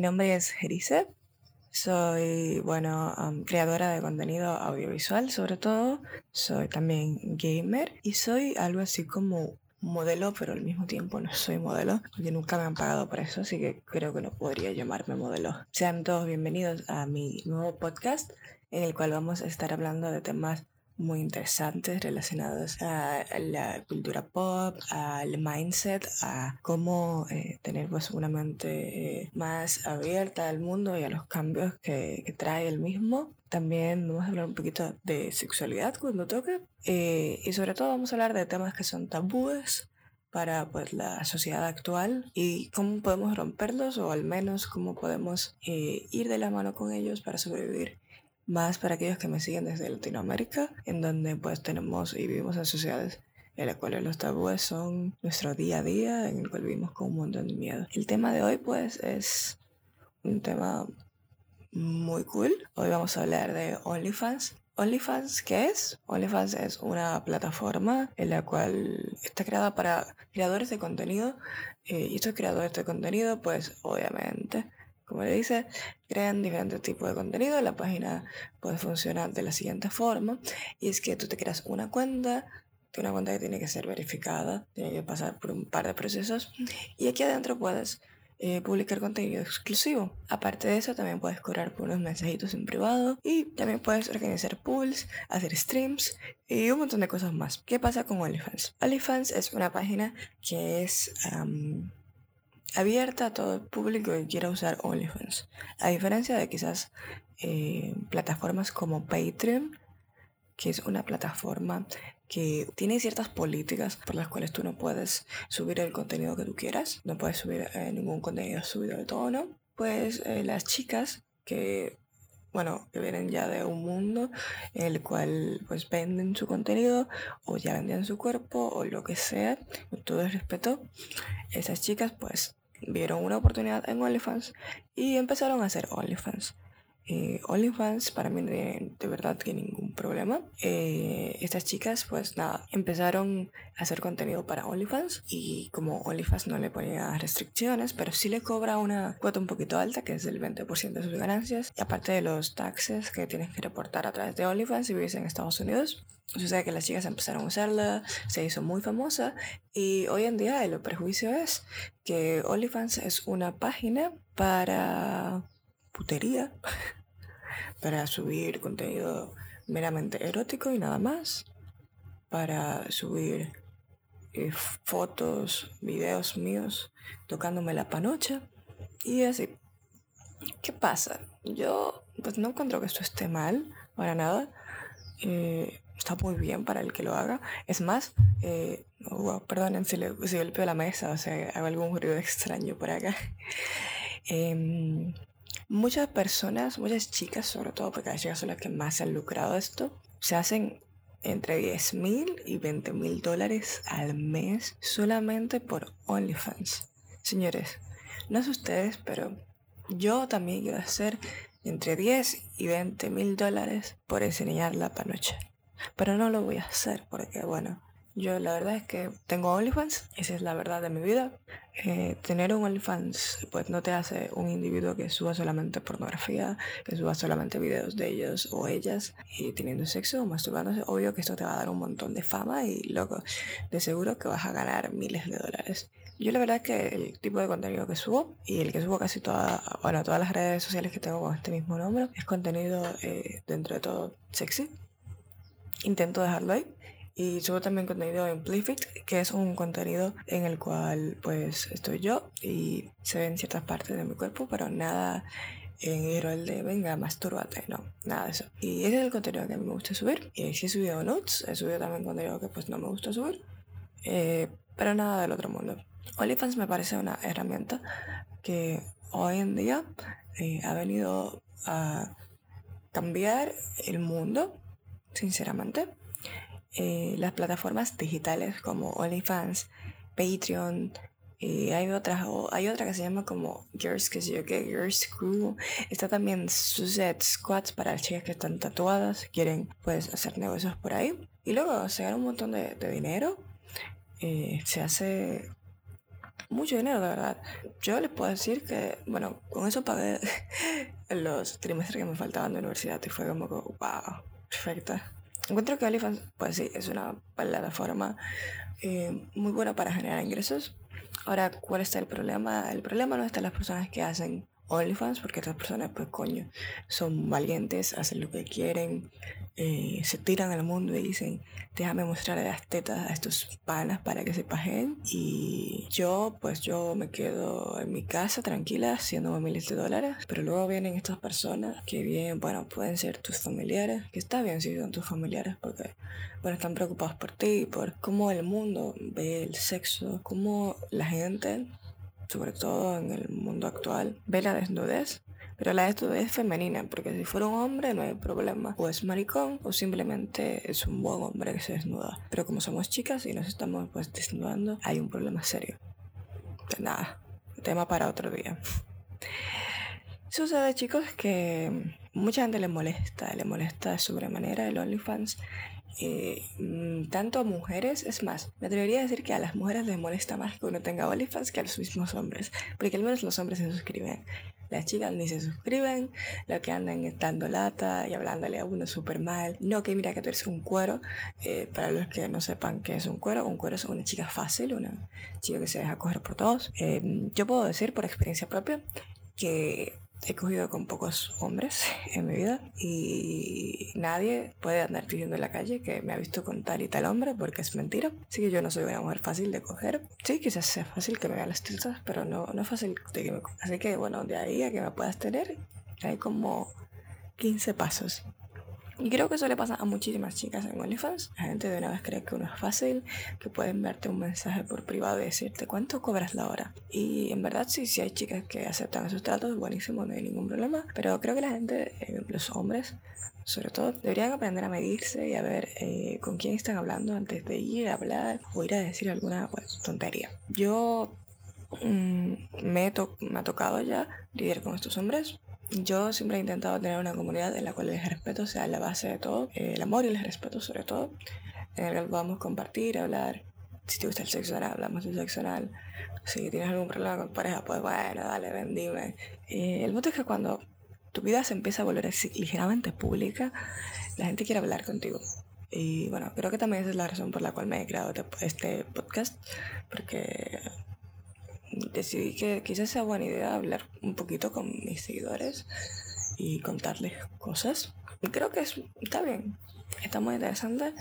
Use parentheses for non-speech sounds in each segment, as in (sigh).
Mi nombre es Gerise. Soy, bueno, creadora de contenido audiovisual sobre todo. Soy también gamer y soy algo así como modelo, pero al mismo tiempo no soy modelo, porque nunca me han pagado por eso, así que creo que no podría llamarme modelo. Sean todos bienvenidos a mi nuevo podcast, en el cual vamos a estar hablando de temas muy interesantes relacionados a la cultura pop, al mindset, a cómo eh, tener pues una mente eh, más abierta al mundo y a los cambios que, que, trae el mismo. También vamos a hablar un poquito de sexualidad cuando toque eh, y sobre todo vamos a hablar de temas que son tabúes para pues, la sociedad actual y cómo podemos romperlos o al menos cómo podemos ir de la mano con ellos para sobrevivir más para aquellos que me siguen desde Latinoamérica, en donde pues tenemos y vivimos en sociedades en las cuales los tabúes son nuestro día a día, en el cual vivimos con un montón de miedo. El tema de hoy pues es un tema muy cool. Hoy vamos a hablar de OnlyFans. OnlyFans, ¿qué es? OnlyFans es una plataforma en la cual está creada para creadores de contenido eh, y estos creadores de contenido pues obviamente como le dice, crean diferentes tipos de contenido. La página puede funcionar de la siguiente forma. Y es que tú te creas una cuenta, una cuenta que tiene que ser verificada, tiene que pasar por un par de procesos. Y aquí adentro puedes eh, publicar contenido exclusivo. Aparte de eso, también puedes cobrar por unos mensajitos en privado y también puedes organizar pools, hacer streams y un montón de cosas más. ¿Qué pasa con OnlyFans? OnlyFans es una página que es abierta a todo el público que quiera usar OnlyFans. A diferencia de quizás eh, plataformas como Patreon, que es una plataforma que tiene ciertas políticas por las cuales tú no puedes subir el contenido que tú quieras, no puedes subir eh, ningún contenido subido de tono, pues eh, las chicas que bueno, que vienen ya de un mundo en el cual pues venden su contenido o ya vendían su cuerpo o lo que sea, con todo el respeto, esas chicas pues vieron una oportunidad en OnlyFans y empezaron a hacer OnlyFans. Eh, OnlyFans para mí de, de, verdad que ningún problema. Eh, estas chicas pues nada, empezaron a hacer contenido para OnlyFans y como OnlyFans no le ponía restricciones, pero sí le cobra una cuota un poquito alta que es del 20% de sus ganancias y aparte de los taxes que tienes que reportar a través de OnlyFans si vives en Estados Unidos. Sucede que las chicas empezaron a usarla, se hizo muy famosa y hoy en día el prejuicio es que OnlyFans es una página para putería, (laughs) para subir contenido meramente erótico y nada más, para subir eh, fotos, videos míos tocándome la panocha y así. ¿Qué pasa? Yo pues no encuentro que esto esté mal, para nada. Eh, está muy bien para el que lo haga. Es más, eh, perdonen si, le, si golpeo la mesa, o sea, hago algún ruido (laughs) extraño por acá. (laughs) Em, muchas personas, muchas chicas sobre todo, porque las chicas son las que más se han lucrado esto, se hacen entre 10 mil y 20 mil dólares al mes solamente por OnlyFans. Señores, no sé ustedes, pero yo también quiero hacer entre 10 y 20 mil dólares por enseñar la panocha. Pero no lo voy a hacer porque, bueno, yo la verdad es que tengo OnlyFans, esa es la verdad de mi vida. Eh, tener un OnlyFans pues no te hace un individuo que suba solamente pornografía, que suba solamente videos de ellos o ellas y teniendo sexo o masturbándose. Obvio que esto te va a dar un montón de fama y loco, de seguro que vas a ganar miles de dólares. Yo la verdad es que el tipo de contenido que subo y el que subo casi toda, bueno, todas las redes sociales que tengo con este mismo nombre es contenido eh, dentro de todo sexy intento dejarlo ahí. Y subo también contenido en Playfit, que es un contenido en el cual pues estoy yo y se ven ciertas partes de mi cuerpo, pero nada en el de venga, mastúrbate, no, nada de eso. Y ese es el contenido que a mí me gusta subir. Y si he subido notes, he subido también contenido que pues no me gusta subir, eh, pero nada del otro mundo. OnlyFans me parece una herramienta que hoy en día eh, ha venido a cambiar el mundo sinceramente. Eh, las plataformas digitales como OnlyFans, Patreon, y hay otras, hay otra que se llama como Girls, que sé yo que Girls Crew. Está también Suzette Squats para las chicas que están tatuadas, quieren pues hacer negocios por ahí. Y luego se gana un montón de, dinero. Eh, se hace mucho dinero, de verdad. Yo les puedo decir que, bueno, con eso pagué (laughs) los trimestres que me faltaban de universidad y fue como wow, perfecta. Encuentro que OnlyFans, pues sí, es una plataforma eh, muy buena para generar ingresos. Ahora, ¿cuál está el problema? El problema no está en las personas que hacen OnlyFans, porque estas personas, pues coño, son valientes, hacen lo que quieren, eh, se tiran al mundo y dicen, déjame mostrarle las tetas a estos panas para que se paguen. Y yo, pues yo me quedo en mi casa tranquila haciendo miles de dólares, pero luego vienen estas personas que bien, bueno, pueden ser tus familiares, que está bien si son tus familiares, porque, bueno, están preocupados por ti, por cómo el mundo ve el sexo, cómo la gente sobre todo en el mundo actual, ve la desnudez. Pero la desnudez femenina, porque si fuera un hombre no hay problema. O es maricón o simplemente es un buen hombre que se desnuda. Pero como somos chicas y nos estamos pues desnudando, hay un problema serio. Nada, tema para otro día. Sucede chicos que mucha gente le molesta, le molesta de sobremanera el OnlyFans eh, mm, tanto a mujeres, es más, me atrevería a decir que a las mujeres les molesta más que uno tenga OnlyFans que a los mismos hombres, porque al menos los hombres se suscriben. Las chicas ni se suscriben, lo que andan estando lata y hablándole a uno súper mal. No, que mira que tú eres un cuero. Eh, para los que no sepan qué es un cuero, un cuero es una chica fácil, una chica que se deja coger por todos. Eh, yo puedo decir por experiencia propia que he cogido con pocos hombres en mi vida y nadie puede andar diciendo en la calle que me ha visto con tal y tal hombre porque es mentira. Así que yo no soy una mujer fácil de coger. Sí, quizás sea fácil que me vean las tetas, pero no, no es fácil de que me... Así que bueno, de ahí a que me puedas tener hay como 15 pasos. Y creo que eso le pasa a muchísimas chicas en OnlyFans. La gente de una vez cree que uno es fácil, que pueden verte un mensaje por privado y decirte cuánto cobras la hora. Y en verdad sí, sí hay chicas que aceptan esos tratos, buenísimo, no hay ningún problema. Pero creo que la gente, eh, los hombres, sobre todo, deberían aprender a medirse y a ver eh, con quién están hablando antes de ir a hablar o ir a decir alguna pues, tontería. Yo mm, me, me ha tocado ya lidiar con estos hombres yo siempre he intentado tener una comunidad en la cual el respeto sea la base de todo, el amor y el respeto sobre todo, en el que podamos compartir, hablar. Si te gusta el sexo oral, hablamos del sexo oral. Si tienes algún problema con pareja, pues bueno, dale, ven, dime. Eh, el punto es que cuando tu vida se empieza a volver así, ligeramente pública, la gente quiere hablar contigo. Y bueno, creo que también esa es la razón por la cual me he creado este podcast, porque decidí que quizás sea buena idea hablar un poquito con mis seguidores y contarles cosas. Creo que está bien, está muy interesante.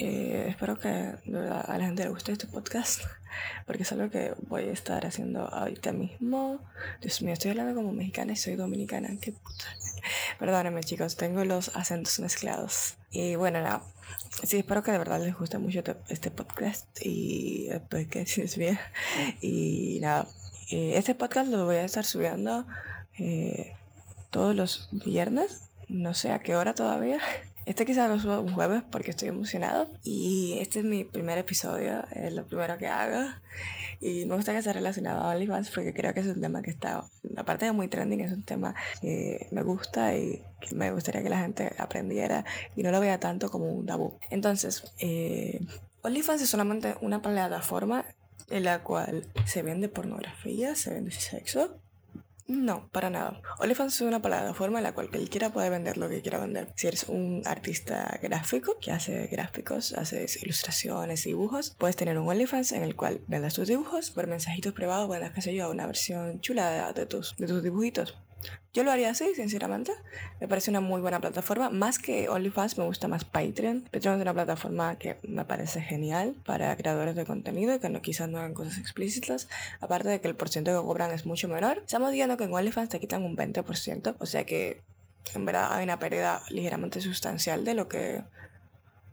Eh, espero que a la gente le guste este podcast, (laughs) porque es algo que voy a estar haciendo ahorita mismo. Dios mío, estoy hablando como mexicana y soy dominicana, qué puta. (laughs) Perdónenme chicos, tengo los acentos mezclados. Y bueno, nada. Sí, espero que de verdad les guste mucho este podcast y después que es bien. (laughs) Y nada, eh, este podcast lo voy a estar subiendo eh, todos los viernes, no sé a qué hora todavía. (laughs) Este quizás lo subo un jueves porque estoy emocionado. Y este es mi primer episodio, es lo primero que hago. Y me gusta que sea relacionado a OnlyFans porque creo que es un tema que está, aparte de muy trending, es un tema que me gusta y que me gustaría que la gente aprendiera y no lo vea tanto como un tabú. Entonces, eh, OnlyFans es solamente una plataforma en la cual se vende pornografía, se vende sexo no, para nada. OnlyFans es una plataforma en la cual cualquiera puede vender lo que quiera vender. Si eres un artista gráfico que hace gráficos, haces ilustraciones, dibujos, puedes tener un OnlyFans en el cual vendas tus dibujos, por mensajitos privados vendas, qué sé yo, una versión chula de, tus, de tus dibujitos. Yo lo haría así, sinceramente. Me parece una muy buena plataforma. Más que OnlyFans, me gusta más Patreon. Patreon es una plataforma que me parece genial para creadores de contenido que no, quizás no hagan cosas explícitas. Aparte de que el porcentaje que cobran es mucho menor. Estamos diciendo que en OnlyFans te quitan un 20%. O sea que en verdad hay una pérdida ligeramente sustancial de lo que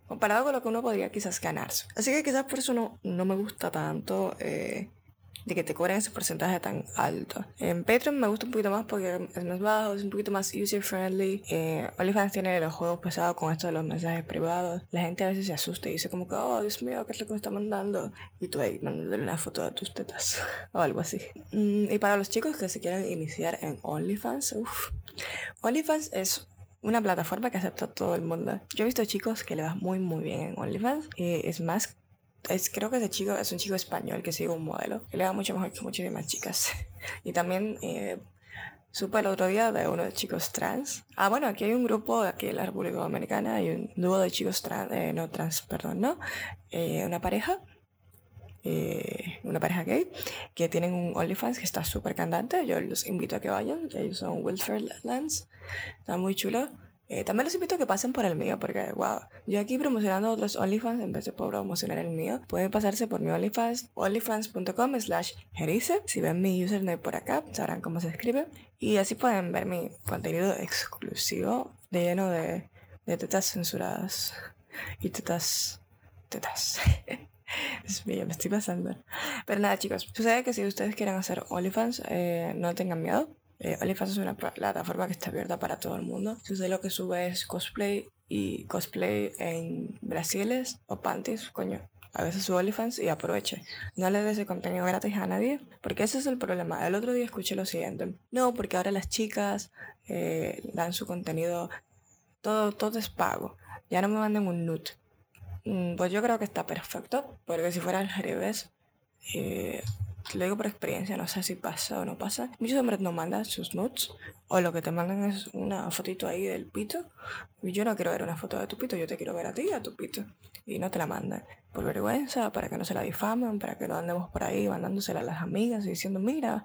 comparado con lo que uno podría quizás ganarse. Así que quizás por eso no, no me gusta tanto eh, de que te cobren ese porcentaje tan alto. En Patreon me gusta un poquito más porque es más bajo, es un poquito más user friendly. Eh, OnlyFans tiene los juegos pesados con esto de los mensajes privados. La gente a veces se asusta y dice como que, oh Dios mío, ¿qué es lo que me está mandando? Y tú ahí mandándole una foto de tus tetas (laughs) o algo así. Mm, y para los chicos que se quieren iniciar en OnlyFans, uff, OnlyFans es una plataforma que acepta a todo el mundo. Yo he visto chicos que le va muy muy bien en OnlyFans. y es más, es, creo que ese chico es un chico español que sigue un modelo. Que le va mucho mejor que muchísimas chicas. (laughs) y también eh, supe el otro día de uno de chicos trans. Ah, bueno, aquí hay un grupo aquí en la República Dominicana, hay un dúo de chicos trans, eh, no trans, perdón, ¿no? Eh, una pareja eh, una pareja gay que tienen un OnlyFans que está súper candente. Yo los invito a que vayan. Ellos son Wilfred Lance. Está muy chulo. Eh, también los invito a que pasen por el mío porque, wow, yo aquí promocionando otros OnlyFans en vez de promocionar el mío. Pueden pasarse por mi OnlyFans, onlyfans.com slash jerice. Si ven mi username por acá, sabrán cómo se escribe. Y así pueden ver mi contenido exclusivo lleno de, de tetas censuradas y tetas... tetas. (laughs) Es mío, me estoy pasando. Pero nada, chicos, sucede que si ustedes quieren hacer OnlyFans, eh, no tengan miedo. Eh, OnlyFans es una plataforma que está abierta para todo el mundo. Si usted lo que sube es cosplay y cosplay en brasiles o panties, coño, a veces sube OnlyFans y aproveche. No le des ese contenido gratis a nadie, porque ese es el problema. El otro día escuché lo siguiente. No, porque ahora las chicas eh, dan su contenido, todo, todo es pago. Ya no me manden un nude. Mm, pues yo creo que está perfecto, porque si fuera al revés, eh, lo digo por experiencia, no sé si pasa o no pasa. Muchos hombres no mandan sus nudes, o lo que te mandan es una fotito ahí del pito. Y yo no quiero ver una foto de tu pito, yo te quiero ver a ti a tu pito. Y no te la mandan por vergüenza, para que no se la difamen, para que no andemos por ahí mandándosela a las amigas y diciendo, mira,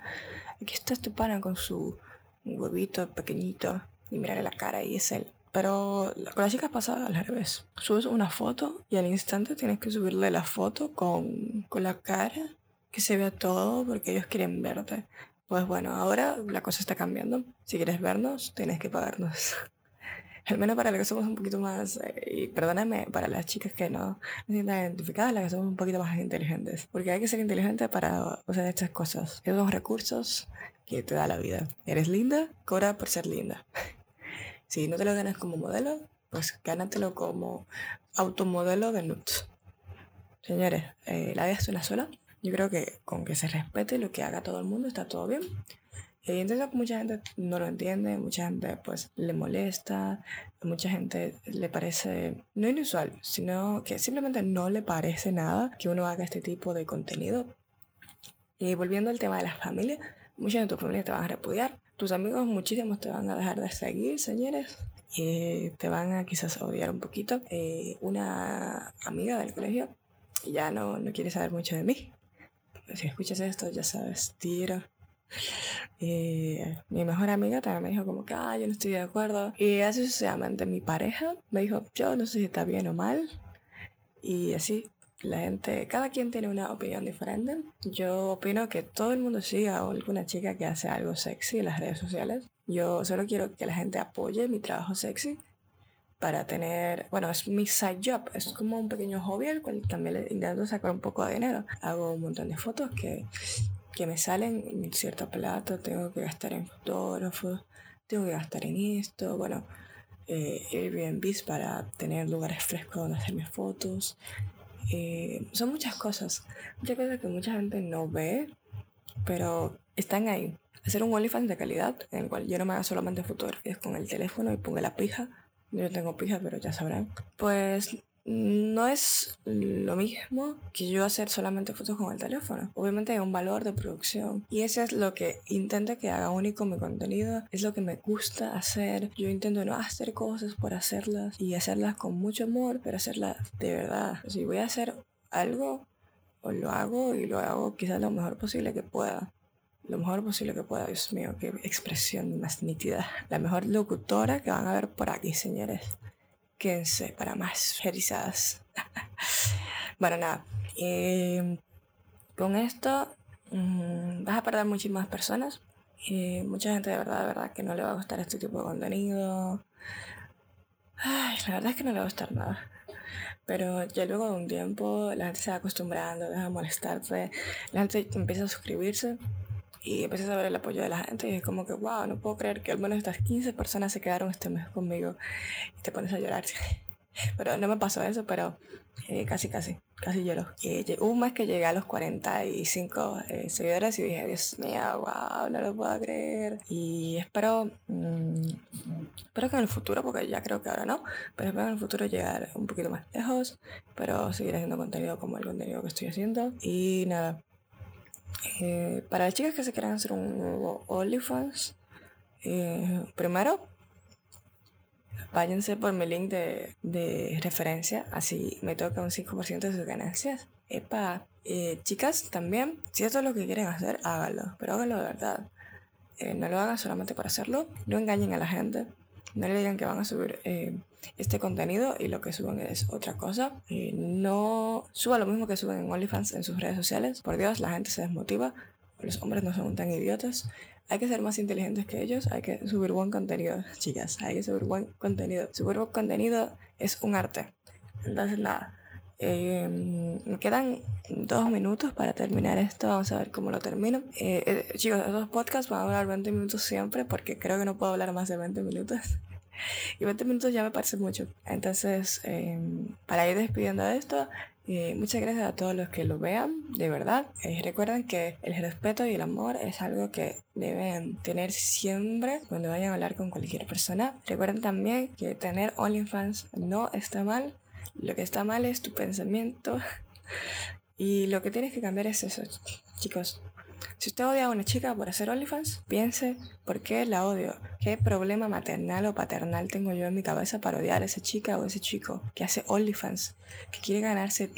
aquí está este pana con su huevito pequeñito, y mirarle la cara y es él. Pero con las chicas pasa al revés. Subes una foto y al instante tienes que subirle la foto con, con la cara, que se vea todo porque ellos quieren verte. Pues bueno, ahora la cosa está cambiando. Si quieres vernos, tienes que pagarnos. (laughs) Al menos para las que somos un poquito más, eh, y perdóname, para las chicas que no se sientan identificadas, las que somos un poquito más inteligentes. Porque hay que ser inteligente para usar estas cosas. Esos son recursos que te da la vida. Eres linda, cobra por ser linda. (laughs) Si no te lo ganas como modelo, pues gánatelo como automodelo de nuts. Señores, eh, la vida es una sola. Yo creo que con que se respete lo que haga todo el mundo está todo bien. Y que mucha gente no lo entiende, mucha gente pues le molesta, mucha gente le parece no inusual, sino que simplemente no le parece nada que uno haga este tipo de contenido. Y volviendo al tema de las familias, muchas de tus familias te van a repudiar, tus amigos muchísimos te van a dejar de seguir, señores. Y te van a quizás odiar un poquito. Eh, una amiga del colegio ya no, no quiere saber mucho de mí. Si escuchas esto, ya sabes, tiro. Eh, mi mejor amiga también me dijo como que, ah, yo no estoy de acuerdo. Y así sucesivamente mi pareja me dijo, yo no sé si está bien o mal. Y así la gente, cada quien tiene una opinión diferente. Yo opino que todo el mundo siga a alguna chica que hace algo sexy en las redes sociales. Yo solo quiero que la gente apoye mi trabajo sexy para tener, bueno, es mi side job, es como un pequeño hobby al cual también le intento sacar un poco de dinero. Hago un montón de fotos que, que me salen en cierto plato, tengo que gastar en fotógrafos, tengo que gastar en esto, bueno, eh, Airbnb para tener lugares frescos donde hacer mis fotos, eh, son muchas cosas, muchas cosas que mucha gente no ve, pero están ahí. Hacer un OnlyFans de calidad, en el cual yo no me haga solamente fotografías con el teléfono y ponga la pija. Yo tengo pija, pero ya sabrán. Pues no es lo mismo que yo hacer solamente fotos con el teléfono. Obviamente hay un valor de producción y eso es lo que intento que haga único mi contenido, es lo que me gusta hacer. Yo intento no hacer cosas por hacerlas y hacerlas con mucho amor, pero hacerlas de verdad. Si voy a hacer algo, o lo hago y lo hago quizás lo mejor posible que pueda. Lo mejor posible que pueda, Dios mío, qué expresión más nítida. La mejor locutora que van a ver por aquí, señores quédense para más felizadas. (laughs) bueno, nada. Em, con esto mm, vas a perder muchísimas personas. y mucha gente de verdad, de verdad que no le va a gustar este tipo de contenido. Ay, la verdad es que no le va a gustar nada. Pero ya luego de un tiempo la gente se va acostumbrando, deja de molestarse, la gente empieza a suscribirse y empiezas a ver el apoyo de la gente y es como que, wow, no puedo creer que al menos estas 15 personas se quedaron este mes conmigo y te pones a llorar. (laughs) Pero no me pasó eso, pero eh, casi, casi, casi lloro. Hubo un mes que llegué a los 45 eh, seguidores y dije, Dios mío, wow, no lo puedo creer. Y espero, mm, espero que en el futuro, porque ya creo que ahora no, pero espero en el futuro llegar un poquito más lejos, pero seguir haciendo contenido como el contenido que estoy haciendo. Y nada, eh, para las chicas que se quieran hacer un nuevo OnlyFans, eh, primero váyanse por mi link de, referencia, así me toca un 5% de sus ganancias. Epa, eh, chicas, también, si esto es lo que quieren hacer, háganlo, pero háganlo de verdad. No lo hagan solamente por hacerlo, no engañen a la gente, no le digan que van a subir este contenido y lo que suben es otra cosa. no suban lo mismo que suben en OnlyFans en sus redes sociales. Por Dios, la gente se desmotiva. Los hombres no son tan idiotas hay que ser más inteligentes que ellos, hay que subir buen contenido, (laughs) chicas, hay que subir buen contenido. Subir buen contenido es un arte. Entonces, nada, em, me quedan dos minutos para terminar esto, vamos a ver cómo lo termino. Eh, eh, chicos, estos podcasts van a hablar 20 minutos siempre porque creo que no puedo hablar más de 20 minutos. (laughs) y 20 minutos ya me parece mucho. Entonces, em, para ir despidiendo de esto, eh, muchas gracias a todos los que lo vean, de verdad. Eh, recuerden que el respeto y el amor es algo que deben tener siempre cuando vayan a hablar con cualquier persona. Recuerden también que tener OnlyFans no está mal. Lo que está mal es tu pensamiento. (laughs) Y lo que tienes que cambiar es eso, chicos. Si usted odia a una chica por hacer OnlyFans, piense por qué la odio. ¿Qué problema maternal o paternal tengo yo en mi cabeza para odiar a esa chica o ese chico que hace OnlyFans? Que quiere ganarse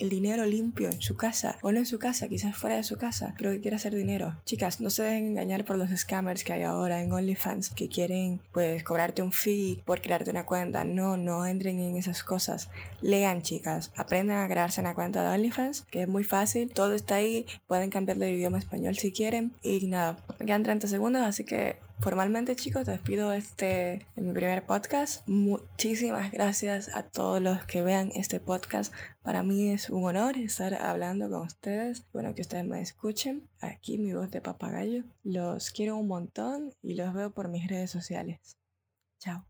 el, dinero limpio en su casa o no en su casa, quizás fuera de su casa, pero que quiere hacer dinero. Chicas, no se dejen engañar por los scammers que hay ahora en OnlyFans que quieren pues cobrarte un fee por crearte una cuenta. No, no entren en esas cosas. Lean, chicas. Aprendan a crearse una cuenta de OnlyFans, que es muy fácil. Todo está ahí. Pueden cambiarle de idioma si quieren. Y nada, quedan 30 segundos, así que formalmente chicos, te despido este en mi primer podcast. Muchísimas gracias a todos los que vean este podcast. Para mí es un honor estar hablando con ustedes. Bueno, que ustedes me escuchen. Aquí mi voz de papagayo. Los quiero un montón y los veo por mis redes sociales. Chao.